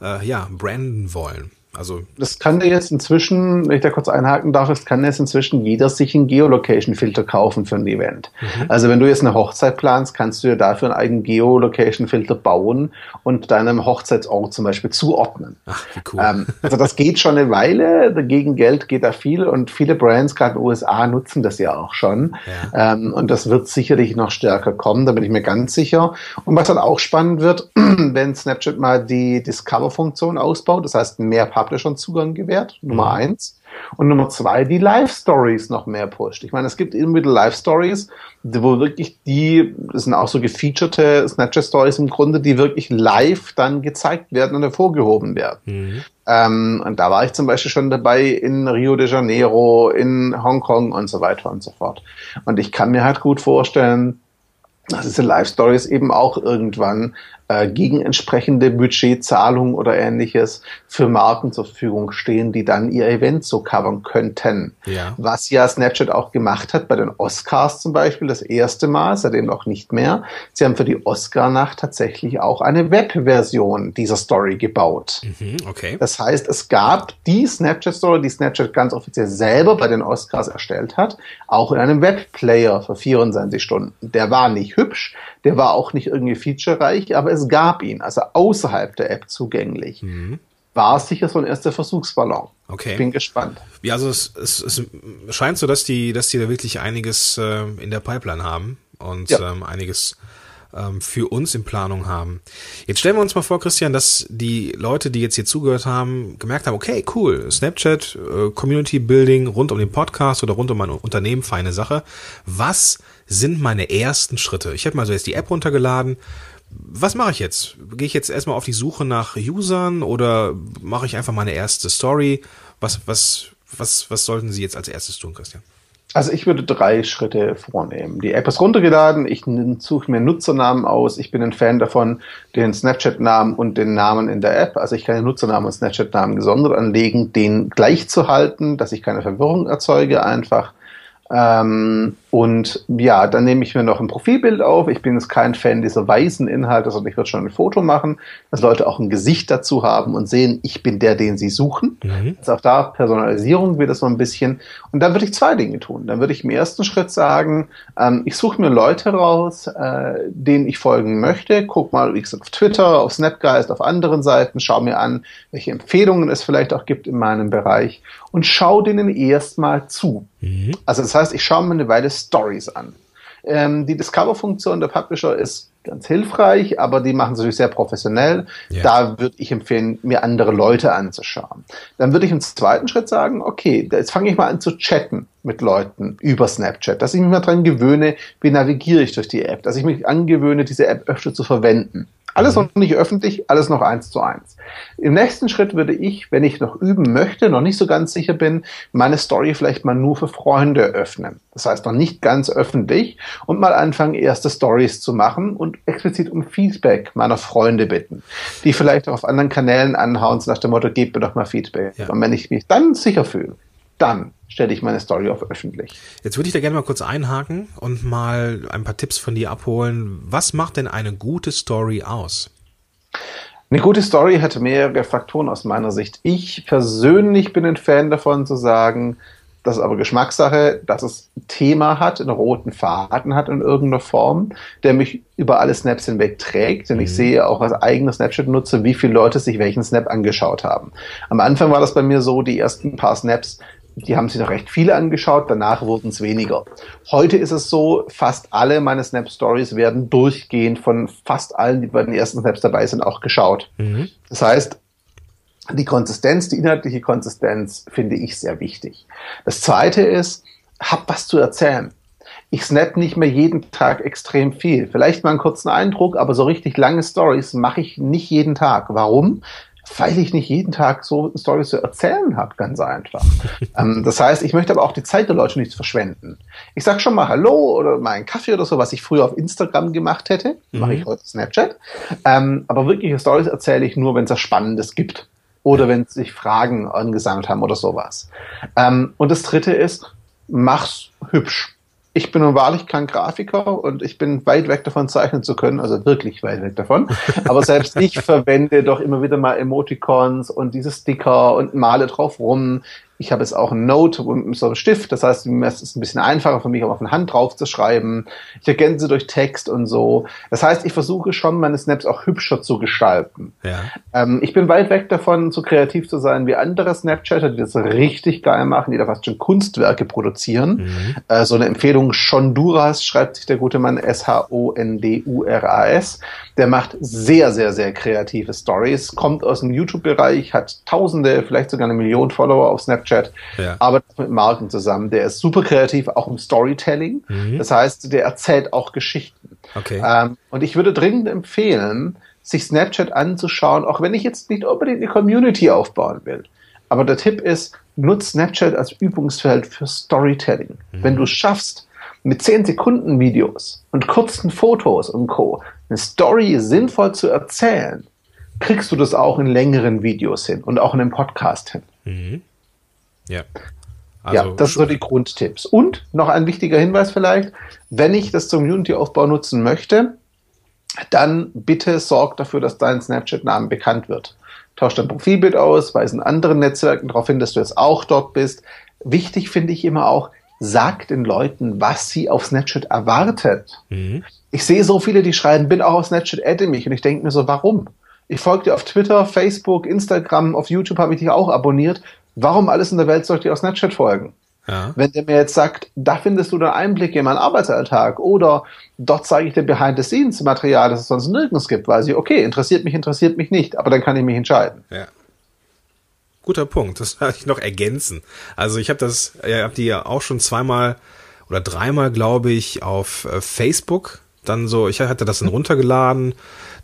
äh, ja, branden wollen. Also das kann dir jetzt inzwischen, wenn ich da kurz einhaken darf, es kann jetzt inzwischen jeder sich einen Geolocation-Filter kaufen für ein Event. Mhm. Also wenn du jetzt eine Hochzeit planst, kannst du dir dafür einen eigenen Geolocation-Filter bauen und deinem Hochzeitsort zum Beispiel zuordnen. Ach, wie cool. Ähm, also das geht schon eine Weile, dagegen Geld geht da viel und viele Brands, gerade in den USA, nutzen das ja auch schon. Ja. Ähm, und das wird sicherlich noch stärker kommen, da bin ich mir ganz sicher. Und was dann auch spannend wird, wenn Snapchat mal die Discover-Funktion ausbaut, das heißt mehr Public Publishern Zugang gewährt, Nummer mhm. eins. Und Nummer zwei, die Live-Stories noch mehr pusht. Ich meine, es gibt immer wieder Live-Stories, wo wirklich die, das sind auch so gefeaturete Snapchat-Stories im Grunde, die wirklich live dann gezeigt werden und hervorgehoben werden. Mhm. Ähm, und da war ich zum Beispiel schon dabei in Rio de Janeiro, in Hongkong und so weiter und so fort. Und ich kann mir halt gut vorstellen, dass diese Live-Stories eben auch irgendwann äh, gegen entsprechende Budgetzahlungen oder ähnliches für Marken zur Verfügung stehen, die dann ihr Event so covern könnten. Ja. Was ja Snapchat auch gemacht hat bei den Oscars zum Beispiel, das erste Mal, seitdem auch nicht mehr. Sie haben für die Oscar-Nacht tatsächlich auch eine Web-Version dieser Story gebaut. Mhm, okay. Das heißt, es gab die Snapchat-Story, die Snapchat ganz offiziell selber bei den Oscars erstellt hat, auch in einem Webplayer für 24 Stunden. Der war nicht hübsch, der war auch nicht irgendwie featurereich, aber es gab ihn, also außerhalb der App zugänglich. Mhm. War sicher so ein erster Versuchsballon. Okay. Ich bin gespannt. Ja, also es, es, es scheint so, dass die, dass die da wirklich einiges äh, in der Pipeline haben und ja. ähm, einiges ähm, für uns in Planung haben. Jetzt stellen wir uns mal vor, Christian, dass die Leute, die jetzt hier zugehört haben, gemerkt haben, okay, cool, Snapchat, äh, Community Building rund um den Podcast oder rund um mein Unternehmen, feine Sache. Was sind meine ersten Schritte? Ich habe mal so jetzt die App runtergeladen. Was mache ich jetzt? Gehe ich jetzt erstmal auf die Suche nach Usern oder mache ich einfach meine erste Story? Was, was, was, was sollten Sie jetzt als erstes tun, Christian? Also ich würde drei Schritte vornehmen. Die App ist runtergeladen, ich suche mir Nutzernamen aus. Ich bin ein Fan davon, den Snapchat-Namen und den Namen in der App, also ich kann den Nutzernamen und Snapchat-Namen gesondert anlegen, den gleich zu halten, dass ich keine Verwirrung erzeuge einfach. Ähm, Und ja, dann nehme ich mir noch ein Profilbild auf. Ich bin jetzt kein Fan dieser weißen Inhalte, sondern ich würde schon ein Foto machen, dass Leute auch ein Gesicht dazu haben und sehen, ich bin der, den sie suchen. Mhm. Also auch da Personalisierung wird das so ein bisschen. Und dann würde ich zwei Dinge tun. Dann würde ich im ersten Schritt sagen, ähm, ich suche mir Leute raus, äh, denen ich folgen möchte. Guck mal, wie gesagt, auf Twitter, auf Snapgeist, auf anderen Seiten, schau mir an, welche Empfehlungen es vielleicht auch gibt in meinem Bereich und schau denen erstmal zu. Mhm. Also das heißt, ich schaue mir eine Weile Stories an. Ähm, die Discover-Funktion der Publisher ist ganz hilfreich, aber die machen es natürlich sehr professionell. Ja. Da würde ich empfehlen, mir andere Leute anzuschauen. Dann würde ich im zweiten Schritt sagen, okay, jetzt fange ich mal an zu chatten mit Leuten über Snapchat, dass ich mich mal dran gewöhne, wie navigiere ich durch die App, dass ich mich angewöhne, diese App öfter zu verwenden. Alles mhm. noch nicht öffentlich, alles noch eins zu eins. Im nächsten Schritt würde ich, wenn ich noch üben möchte, noch nicht so ganz sicher bin, meine Story vielleicht mal nur für Freunde öffnen. Das heißt noch nicht ganz öffentlich und mal anfangen, erste Stories zu machen und explizit um Feedback meiner Freunde bitten, die vielleicht auch auf anderen Kanälen anhauen, so nach dem Motto, gebt mir doch mal Feedback. Ja. Und wenn ich mich dann sicher fühle, dann stelle ich meine Story auf öffentlich. Jetzt würde ich da gerne mal kurz einhaken und mal ein paar Tipps von dir abholen. Was macht denn eine gute Story aus? Eine gute Story hat mehrere Faktoren aus meiner Sicht. Ich persönlich bin ein Fan davon zu sagen, das ist aber Geschmackssache, dass es ein Thema hat, einen roten Faden hat in irgendeiner Form, der mich über alle Snaps hinweg trägt. Denn ich mhm. sehe auch als eigener Snapchat-Nutzer, wie viele Leute sich welchen Snap angeschaut haben. Am Anfang war das bei mir so, die ersten paar Snaps die haben sich noch recht viele angeschaut, danach wurden es weniger. Heute ist es so, fast alle meine Snap Stories werden durchgehend von fast allen, die bei den ersten Snaps dabei sind, auch geschaut. Mhm. Das heißt, die Konsistenz, die inhaltliche Konsistenz finde ich sehr wichtig. Das zweite ist, hab was zu erzählen. Ich snap nicht mehr jeden Tag extrem viel. Vielleicht mal einen kurzen Eindruck, aber so richtig lange Stories mache ich nicht jeden Tag. Warum? Weil ich nicht jeden Tag so Stories zu erzählen habe, ganz einfach. ähm, das heißt, ich möchte aber auch die Zeit der Leute nicht verschwenden. Ich sag schon mal Hallo oder mal einen Kaffee oder so, was ich früher auf Instagram gemacht hätte, mhm. mache ich heute Snapchat. Ähm, aber wirkliche Stories erzähle ich nur, wenn es was Spannendes gibt oder wenn sich Fragen angesammelt haben oder sowas. Ähm, und das Dritte ist, mach's hübsch ich bin nun wahrlich kein Grafiker und ich bin weit weg davon zeichnen zu können, also wirklich weit weg davon. Aber selbst ich verwende doch immer wieder mal Emoticons und diese Sticker und male drauf rum. Ich habe jetzt auch ein Note mit so einem Stift, das heißt, es ist ein bisschen einfacher für mich, um auf eine Hand drauf zu schreiben. Ich ergänze durch Text und so. Das heißt, ich versuche schon, meine Snaps auch hübscher zu gestalten. Ja. Ähm, ich bin weit weg davon, so kreativ zu sein wie andere Snapchatter, die das richtig geil machen, die da fast schon Kunstwerke produzieren. Mhm. Äh, so eine Empfehlung, Shonduras schreibt sich der gute Mann S-H-O-N-D-U-R-A-S. Der macht sehr, sehr, sehr kreative Stories, kommt aus dem YouTube-Bereich, hat Tausende, vielleicht sogar eine Million Follower auf Snapchat Snapchat, ja. arbeitet mit Marken zusammen. Der ist super kreativ, auch im Storytelling. Mhm. Das heißt, der erzählt auch Geschichten. Okay. Ähm, und ich würde dringend empfehlen, sich Snapchat anzuschauen, auch wenn ich jetzt nicht unbedingt eine Community aufbauen will. Aber der Tipp ist, nutz Snapchat als Übungsfeld für Storytelling. Mhm. Wenn du es schaffst, mit 10 Sekunden Videos und kurzen Fotos und Co. eine Story sinnvoll zu erzählen, kriegst du das auch in längeren Videos hin und auch in einem Podcast hin. Mhm. Ja. Also ja, das sind so die Grundtipps. Und noch ein wichtiger Hinweis vielleicht, wenn ich das zum Community-Aufbau nutzen möchte, dann bitte sorg dafür, dass dein Snapchat-Name bekannt wird. Tausch dein Profilbild aus, weise in anderen Netzwerken darauf hin, dass du jetzt auch dort bist. Wichtig finde ich immer auch, sag den Leuten, was sie auf Snapchat erwartet. Mhm. Ich sehe so viele, die schreiben, bin auch auf Snapchat, adde mich. Und ich denke mir so, warum? Ich folge dir auf Twitter, Facebook, Instagram, auf YouTube habe ich dich auch abonniert. Warum alles in der Welt soll ich dir auf Snapchat folgen? Ja. Wenn der mir jetzt sagt, da findest du dann Einblicke in meinen Arbeitsalltag oder dort zeige ich dir Behind-the-Scenes-Material, das es sonst nirgends gibt, weil sie, okay, interessiert mich, interessiert mich nicht, aber dann kann ich mich entscheiden. Ja. Guter Punkt, das werde ich noch ergänzen. Also ich habe das, ihr habt die ja auch schon zweimal oder dreimal, glaube ich, auf äh, Facebook dann so, ich hatte das dann runtergeladen,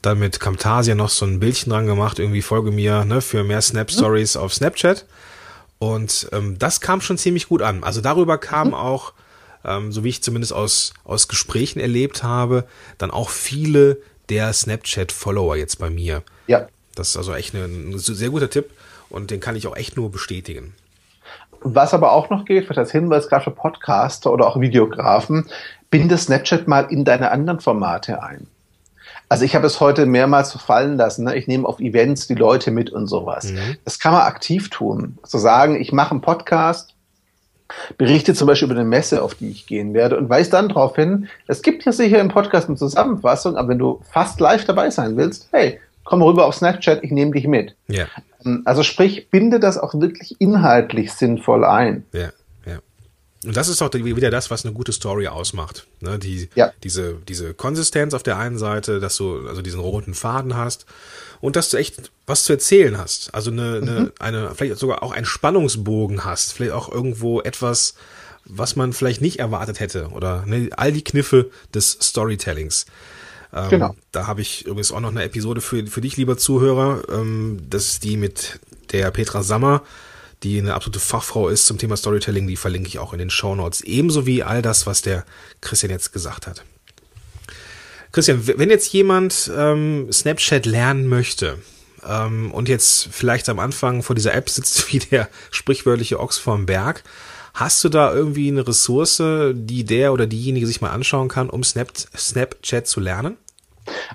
dann mit Camtasia noch so ein Bildchen dran gemacht, irgendwie folge mir ne, für mehr Snap Stories auf Snapchat. Und ähm, das kam schon ziemlich gut an. Also darüber kam mhm. auch, ähm, so wie ich zumindest aus, aus Gesprächen erlebt habe, dann auch viele der Snapchat-Follower jetzt bei mir. Ja. Das ist also echt ein, ein sehr guter Tipp und den kann ich auch echt nur bestätigen. Was aber auch noch geht, für das Hinweis gerade für Podcaster oder auch Videografen, binde Snapchat mal in deine anderen Formate ein. Also ich habe es heute mehrmals fallen lassen. Ne? Ich nehme auf Events die Leute mit und sowas. Mhm. Das kann man aktiv tun. Zu so sagen, ich mache einen Podcast, berichte zum Beispiel über eine Messe, auf die ich gehen werde und weise dann darauf hin, es gibt hier sicher im Podcast eine Zusammenfassung, aber wenn du fast live dabei sein willst, hey, komm rüber auf Snapchat, ich nehme dich mit. Ja. Ähm, also sprich, binde das auch wirklich inhaltlich sinnvoll ein. Ja. Und das ist auch wieder das, was eine gute Story ausmacht. Ne? Die, ja. diese, diese Konsistenz auf der einen Seite, dass du also diesen roten Faden hast und dass du echt was zu erzählen hast. Also eine, eine, mhm. eine vielleicht sogar auch einen Spannungsbogen hast, vielleicht auch irgendwo etwas, was man vielleicht nicht erwartet hätte oder ne, all die Kniffe des Storytellings. Ähm, genau. Da habe ich übrigens auch noch eine Episode für, für dich, lieber Zuhörer. Ähm, das ist die mit der Petra Sammer, die eine absolute Fachfrau ist zum Thema Storytelling. Die verlinke ich auch in den Show Notes. Ebenso wie all das, was der Christian jetzt gesagt hat. Christian, wenn jetzt jemand ähm, Snapchat lernen möchte ähm, und jetzt vielleicht am Anfang vor dieser App sitzt wie der sprichwörtliche Ochs vorm Berg, hast du da irgendwie eine Ressource, die der oder diejenige sich mal anschauen kann, um Snap Snapchat zu lernen?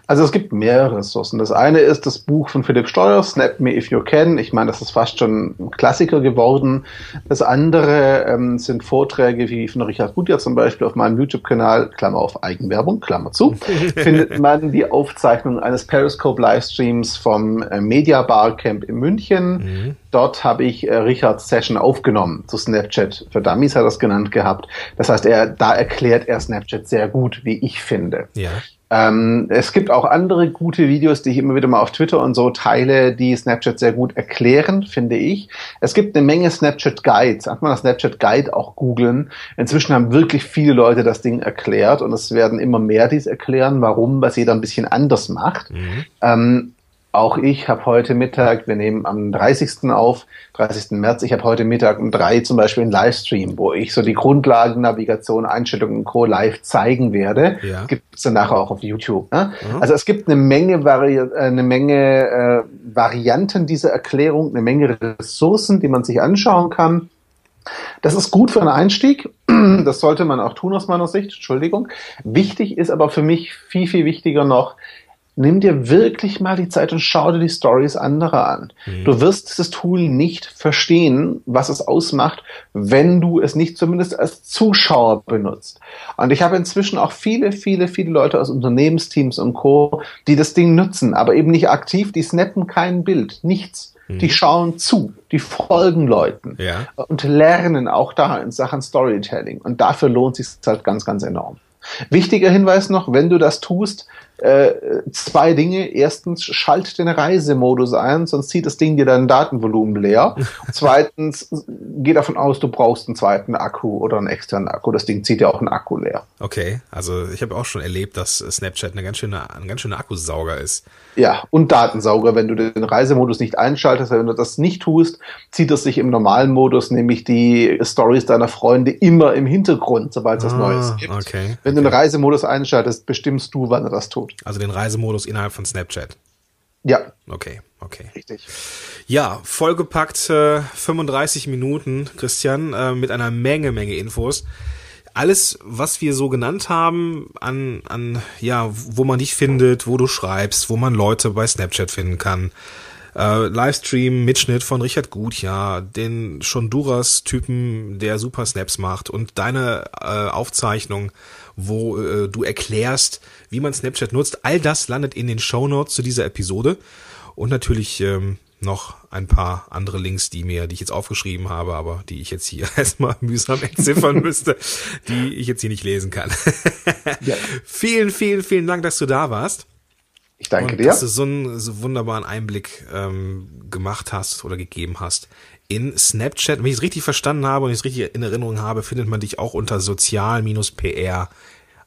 Also es gibt mehrere Ressourcen. Das eine ist das Buch von Philipp Steuer, Snap Me If You Can. Ich meine, das ist fast schon ein Klassiker geworden. Das andere ähm, sind Vorträge wie von Richard Gutjahr zum Beispiel auf meinem YouTube-Kanal, Klammer auf Eigenwerbung, Klammer zu, findet man die Aufzeichnung eines Periscope-Livestreams vom äh, Media Barcamp in München. Mhm. Dort habe ich äh, Richards Session aufgenommen zu Snapchat. Für Dummies hat er das genannt gehabt. Das heißt, er, da erklärt er Snapchat sehr gut, wie ich finde. Ja. Ähm, es gibt auch andere gute Videos, die ich immer wieder mal auf Twitter und so teile, die Snapchat sehr gut erklären, finde ich. Es gibt eine Menge Snapchat Guides. Hat man das Snapchat Guide auch googeln. Inzwischen haben wirklich viele Leute das Ding erklärt und es werden immer mehr dies erklären. Warum? Was jeder ein bisschen anders macht. Mhm. Ähm, auch ich habe heute Mittag, wir nehmen am 30. auf, 30. März, ich habe heute Mittag um drei zum Beispiel einen Livestream, wo ich so die Grundlagen, Navigation, Einstellungen und Co. live zeigen werde. Ja. Gibt es dann nachher auch auf YouTube. Ne? Mhm. Also es gibt eine Menge, Vari äh, eine Menge äh, Varianten dieser Erklärung, eine Menge Ressourcen, die man sich anschauen kann. Das ist gut für einen Einstieg. Das sollte man auch tun aus meiner Sicht. Entschuldigung. Wichtig ist aber für mich viel, viel wichtiger noch, nimm dir wirklich mal die Zeit und schau dir die Stories anderer an. Mhm. Du wirst dieses Tool nicht verstehen, was es ausmacht, wenn du es nicht zumindest als Zuschauer benutzt. Und ich habe inzwischen auch viele, viele, viele Leute aus Unternehmensteams und Co., die das Ding nutzen, aber eben nicht aktiv, die snappen kein Bild, nichts. Mhm. Die schauen zu, die folgen Leuten ja. und lernen auch da in Sachen Storytelling. Und dafür lohnt es sich halt ganz, ganz enorm. Wichtiger Hinweis noch, wenn du das tust, äh, zwei Dinge. Erstens, schalt den Reisemodus ein, sonst zieht das Ding dir dein Datenvolumen leer. Zweitens, geh davon aus, du brauchst einen zweiten Akku oder einen externen Akku. Das Ding zieht ja auch einen Akku leer. Okay, also ich habe auch schon erlebt, dass Snapchat eine ganz schöne, ein ganz schöner Akkusauger ist. Ja, und Datensauger, wenn du den Reisemodus nicht einschaltest, wenn du das nicht tust, zieht es sich im normalen Modus, nämlich die Stories deiner Freunde immer im Hintergrund, sobald es ah, was Neues gibt. Okay, wenn okay. du den Reisemodus einschaltest, bestimmst du, wann er das tut. Also den Reisemodus innerhalb von Snapchat. Ja. Okay, okay. Richtig. Ja, vollgepackt äh, 35 Minuten, Christian, äh, mit einer Menge, Menge Infos. Alles, was wir so genannt haben, an, an, ja, wo man dich findet, wo du schreibst, wo man Leute bei Snapchat finden kann. Äh, Livestream, Mitschnitt von Richard Gutjahr, den Honduras-Typen, der super Snaps macht und deine äh, Aufzeichnung wo äh, du erklärst, wie man Snapchat nutzt. All das landet in den Show Notes zu dieser Episode. Und natürlich ähm, noch ein paar andere Links, die mir, die ich jetzt aufgeschrieben habe, aber die ich jetzt hier erstmal mühsam entziffern müsste, die ich jetzt hier nicht lesen kann. ja. Vielen, vielen, vielen Dank, dass du da warst. Ich danke und dir. Dass du so einen so wunderbaren Einblick ähm, gemacht hast oder gegeben hast in Snapchat. Wenn ich es richtig verstanden habe und ich es richtig in Erinnerung habe, findet man dich auch unter sozial-pr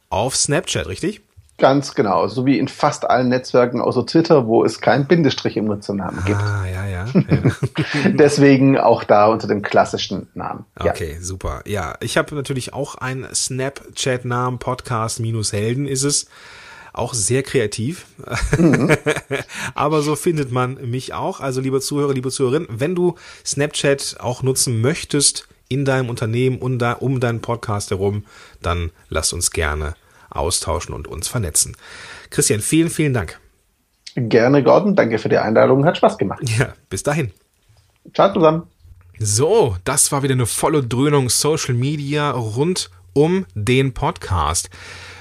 auf Snapchat, richtig? Ganz genau, so wie in fast allen Netzwerken außer Twitter, wo es keinen Bindestrich im Nutzernamen gibt. Ah, ja, ja. ja. Deswegen auch da unter dem klassischen Namen. Okay, ja. super. Ja, ich habe natürlich auch einen Snapchat-Namen, Podcast minus Helden ist es auch sehr kreativ. Mhm. Aber so findet man mich auch. Also liebe Zuhörer, liebe Zuhörerinnen, wenn du Snapchat auch nutzen möchtest, in deinem Unternehmen und um deinen Podcast herum, dann lass uns gerne austauschen und uns vernetzen. Christian, vielen, vielen Dank. Gerne, Gordon. Danke für die Einladung. Hat Spaß gemacht. Ja, bis dahin. Ciao zusammen. So, das war wieder eine volle Dröhnung Social Media rund um den Podcast.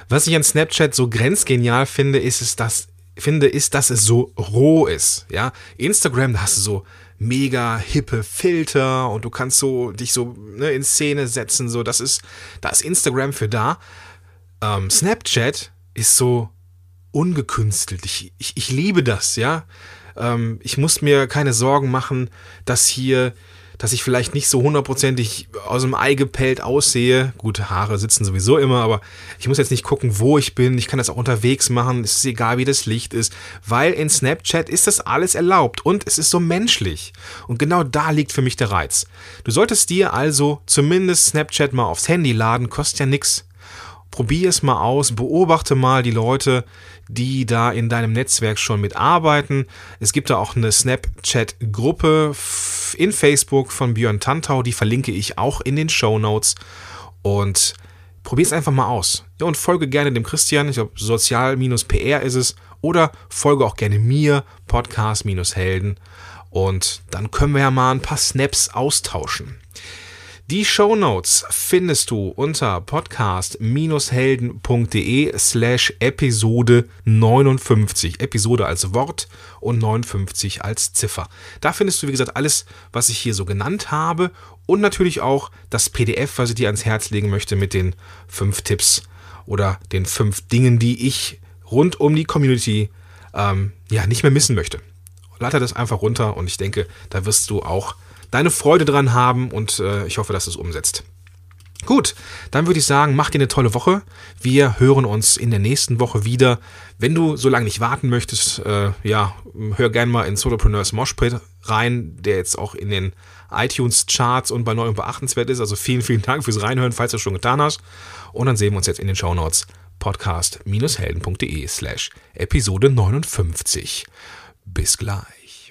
Was ich an Snapchat so grenzgenial finde, ist es, dass finde, ist, dass es so roh ist. Ja, Instagram, da hast du so mega hippe Filter und du kannst so dich so ne, in Szene setzen. So, das ist, da ist Instagram für da. Ähm, Snapchat ist so ungekünstelt. Ich, ich, ich liebe das, ja. Ähm, ich muss mir keine Sorgen machen, dass hier dass ich vielleicht nicht so hundertprozentig aus dem Ei gepellt aussehe. Gute Haare sitzen sowieso immer, aber ich muss jetzt nicht gucken, wo ich bin. Ich kann das auch unterwegs machen. Es ist egal, wie das Licht ist, weil in Snapchat ist das alles erlaubt und es ist so menschlich. Und genau da liegt für mich der Reiz. Du solltest dir also zumindest Snapchat mal aufs Handy laden, kostet ja nichts. Probier es mal aus, beobachte mal die Leute, die da in deinem Netzwerk schon mitarbeiten. Es gibt da auch eine Snapchat-Gruppe in Facebook von Björn Tantau, die verlinke ich auch in den Show Notes. Und probier es einfach mal aus. Ja, und folge gerne dem Christian, ich glaube, sozial-pr ist es. Oder folge auch gerne mir, Podcast-Helden. Und dann können wir ja mal ein paar Snaps austauschen. Die Show Notes findest du unter podcast-helden.de slash Episode 59. Episode als Wort und 59 als Ziffer. Da findest du, wie gesagt, alles, was ich hier so genannt habe und natürlich auch das PDF, was ich dir ans Herz legen möchte mit den fünf Tipps oder den fünf Dingen, die ich rund um die Community ähm, ja nicht mehr missen möchte. Lade das einfach runter und ich denke, da wirst du auch deine Freude dran haben und äh, ich hoffe, dass du es umsetzt. Gut, dann würde ich sagen, mach dir eine tolle Woche. Wir hören uns in der nächsten Woche wieder. Wenn du so lange nicht warten möchtest, äh, ja, hör gerne mal in Solopreneurs Moshpit rein, der jetzt auch in den iTunes-Charts und bei neu und beachtenswert ist. Also vielen, vielen Dank fürs Reinhören, falls du es schon getan hast. Und dann sehen wir uns jetzt in den Show Notes podcast-helden.de slash Episode 59. Bis gleich.